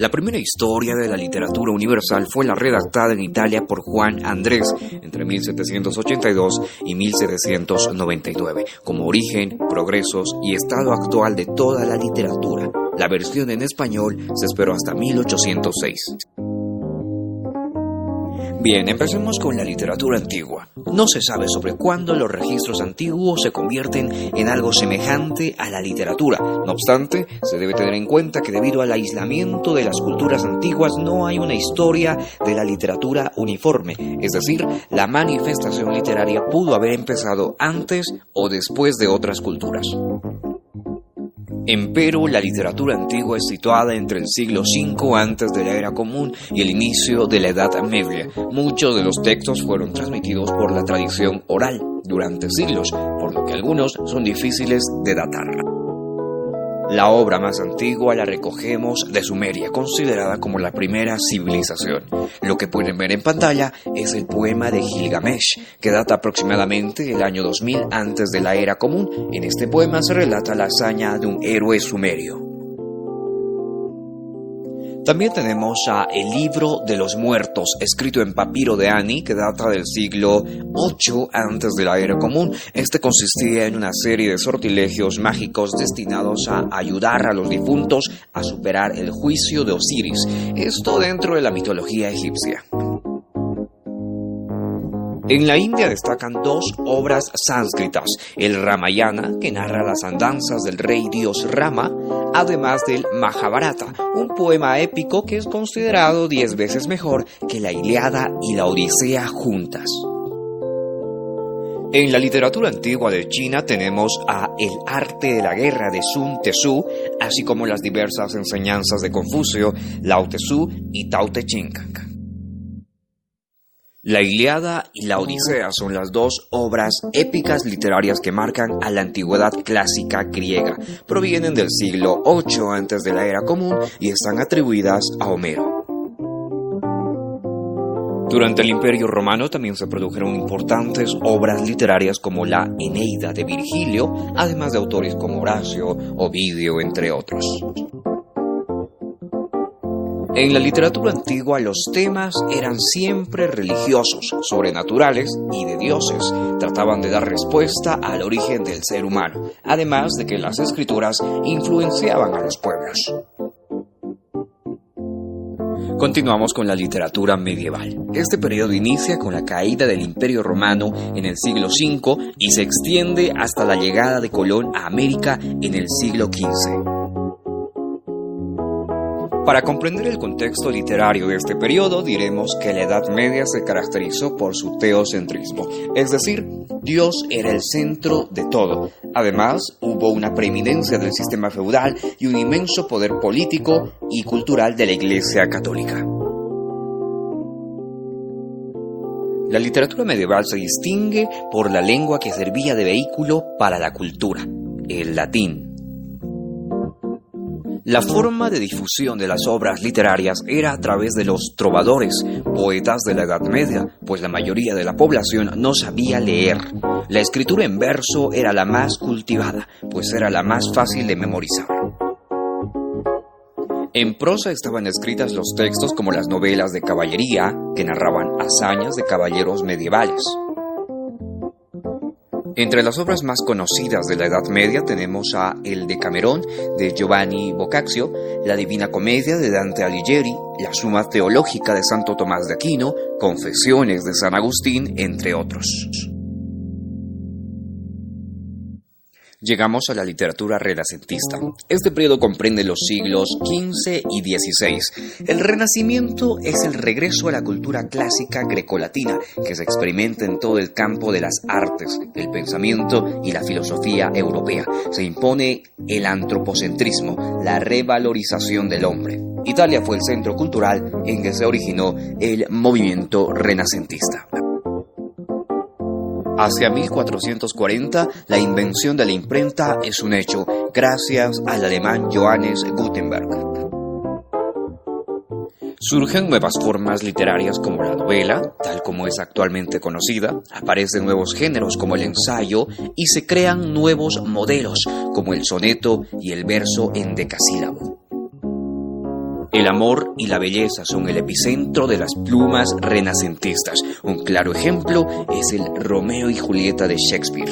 La primera historia de la literatura universal fue la redactada en Italia por Juan Andrés entre 1782 y 1799, como origen, progresos y estado actual de toda la literatura. La versión en español se esperó hasta 1806. Bien, empecemos con la literatura antigua. No se sabe sobre cuándo los registros antiguos se convierten en algo semejante a la literatura. No obstante, se debe tener en cuenta que debido al aislamiento de las culturas antiguas no hay una historia de la literatura uniforme, es decir, la manifestación literaria pudo haber empezado antes o después de otras culturas. Empero, la literatura antigua es situada entre el siglo V antes de la era común y el inicio de la Edad Media. Muchos de los textos fueron transmitidos por la tradición oral durante siglos, por lo que algunos son difíciles de datar. La obra más antigua la recogemos de Sumeria, considerada como la primera civilización. Lo que pueden ver en pantalla es el poema de Gilgamesh, que data aproximadamente el año 2000 antes de la era común. En este poema se relata la hazaña de un héroe sumerio. También tenemos a El libro de los muertos, escrito en papiro de Ani, que data del siglo VIII antes de la era común. Este consistía en una serie de sortilegios mágicos destinados a ayudar a los difuntos a superar el juicio de Osiris. Esto dentro de la mitología egipcia. En la India destacan dos obras sánscritas, el Ramayana, que narra las andanzas del rey dios Rama, además del Mahabharata, un poema épico que es considerado diez veces mejor que la Iliada y la Odisea juntas. En la literatura antigua de China tenemos a El arte de la guerra de Sun Tzu, así como las diversas enseñanzas de Confucio, Lao Tzu y Tao Te Ching. La Iliada y la Odisea son las dos obras épicas literarias que marcan a la antigüedad clásica griega. Provienen del siglo VIII antes de la era común y están atribuidas a Homero. Durante el Imperio Romano también se produjeron importantes obras literarias como la Eneida de Virgilio, además de autores como Horacio, Ovidio, entre otros. En la literatura antigua los temas eran siempre religiosos, sobrenaturales y de dioses. Trataban de dar respuesta al origen del ser humano, además de que las escrituras influenciaban a los pueblos. Continuamos con la literatura medieval. Este periodo inicia con la caída del Imperio Romano en el siglo V y se extiende hasta la llegada de Colón a América en el siglo XV. Para comprender el contexto literario de este periodo, diremos que la Edad Media se caracterizó por su teocentrismo, es decir, Dios era el centro de todo. Además, hubo una preeminencia del sistema feudal y un inmenso poder político y cultural de la Iglesia Católica. La literatura medieval se distingue por la lengua que servía de vehículo para la cultura, el latín. La forma de difusión de las obras literarias era a través de los trovadores, poetas de la Edad Media, pues la mayoría de la población no sabía leer. La escritura en verso era la más cultivada, pues era la más fácil de memorizar. En prosa estaban escritas los textos como las novelas de caballería, que narraban hazañas de caballeros medievales. Entre las obras más conocidas de la Edad Media tenemos a El Decamerón de Giovanni Boccaccio, La Divina Comedia de Dante Alighieri, La Suma Teológica de Santo Tomás de Aquino, Confesiones de San Agustín, entre otros. Llegamos a la literatura renacentista. Este periodo comprende los siglos XV y XVI. El Renacimiento es el regreso a la cultura clásica grecolatina que se experimenta en todo el campo de las artes, el pensamiento y la filosofía europea. Se impone el antropocentrismo, la revalorización del hombre. Italia fue el centro cultural en que se originó el movimiento renacentista. Hacia 1440, la invención de la imprenta es un hecho, gracias al alemán Johannes Gutenberg. Surgen nuevas formas literarias como la novela, tal como es actualmente conocida, aparecen nuevos géneros como el ensayo y se crean nuevos modelos como el soneto y el verso en decasílabo. El amor y la belleza son el epicentro de las plumas renacentistas. Un claro ejemplo es el Romeo y Julieta de Shakespeare.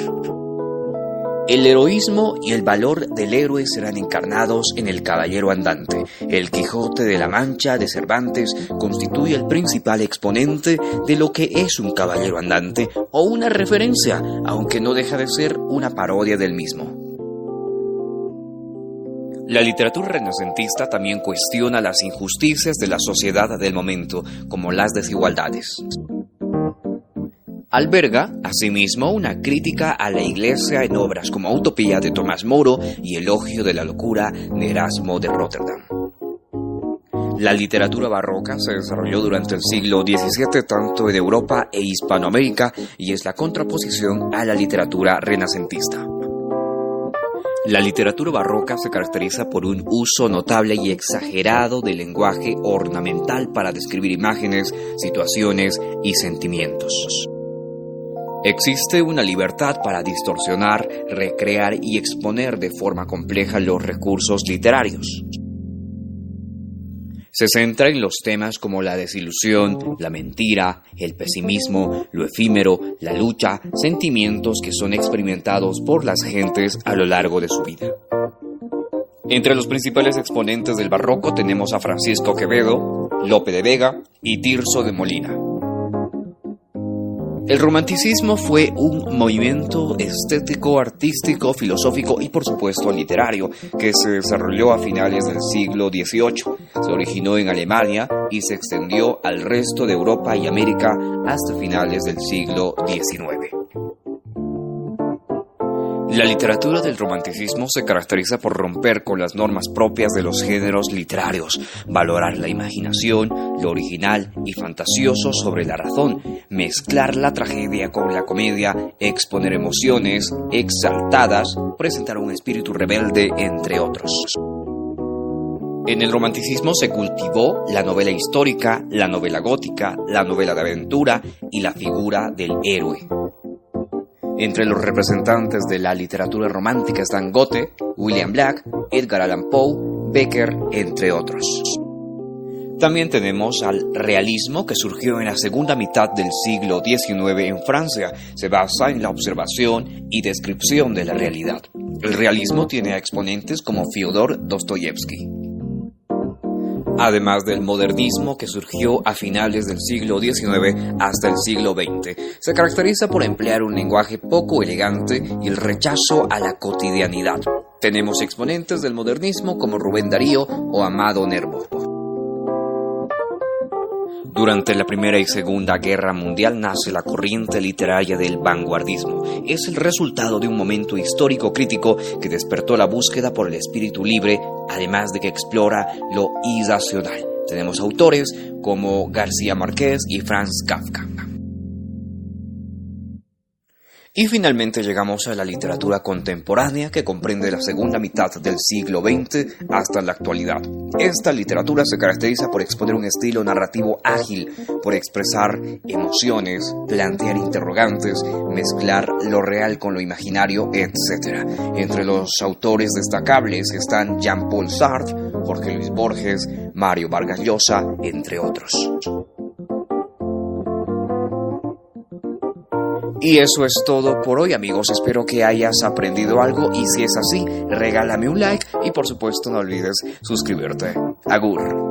El heroísmo y el valor del héroe serán encarnados en el Caballero Andante. El Quijote de la Mancha de Cervantes constituye el principal exponente de lo que es un caballero andante o una referencia, aunque no deja de ser una parodia del mismo. La literatura renacentista también cuestiona las injusticias de la sociedad del momento, como las desigualdades. Alberga, asimismo, una crítica a la Iglesia en obras como Utopía de Tomás Moro y Elogio de la Locura de Erasmo de Rotterdam. La literatura barroca se desarrolló durante el siglo XVII tanto en Europa e Hispanoamérica y es la contraposición a la literatura renacentista. La literatura barroca se caracteriza por un uso notable y exagerado del lenguaje ornamental para describir imágenes, situaciones y sentimientos. Existe una libertad para distorsionar, recrear y exponer de forma compleja los recursos literarios. Se centra en los temas como la desilusión, la mentira, el pesimismo, lo efímero, la lucha, sentimientos que son experimentados por las gentes a lo largo de su vida. Entre los principales exponentes del barroco tenemos a Francisco Quevedo, Lope de Vega y Tirso de Molina. El romanticismo fue un movimiento estético, artístico, filosófico y por supuesto literario que se desarrolló a finales del siglo XVIII. Se originó en Alemania y se extendió al resto de Europa y América hasta finales del siglo XIX. La literatura del romanticismo se caracteriza por romper con las normas propias de los géneros literarios, valorar la imaginación, lo original y fantasioso sobre la razón, mezclar la tragedia con la comedia, exponer emociones exaltadas, presentar un espíritu rebelde, entre otros. En el romanticismo se cultivó la novela histórica, la novela gótica, la novela de aventura y la figura del héroe. Entre los representantes de la literatura romántica están Goethe, William Black, Edgar Allan Poe, Becker, entre otros. También tenemos al realismo que surgió en la segunda mitad del siglo XIX en Francia. Se basa en la observación y descripción de la realidad. El realismo tiene a exponentes como Fyodor Dostoyevsky además del modernismo que surgió a finales del siglo XIX hasta el siglo XX. Se caracteriza por emplear un lenguaje poco elegante y el rechazo a la cotidianidad. Tenemos exponentes del modernismo como Rubén Darío o Amado Nervo. Durante la Primera y Segunda Guerra Mundial nace la corriente literaria del vanguardismo. Es el resultado de un momento histórico crítico que despertó la búsqueda por el espíritu libre, además de que explora lo irracional. Tenemos autores como García Márquez y Franz Kafka. Y finalmente llegamos a la literatura contemporánea que comprende la segunda mitad del siglo XX hasta la actualidad. Esta literatura se caracteriza por exponer un estilo narrativo ágil, por expresar emociones, plantear interrogantes, mezclar lo real con lo imaginario, etc. Entre los autores destacables están Jean-Paul Sartre, Jorge Luis Borges, Mario Vargas Llosa, entre otros. Y eso es todo por hoy amigos, espero que hayas aprendido algo y si es así, regálame un like y por supuesto no olvides suscribirte. Agur.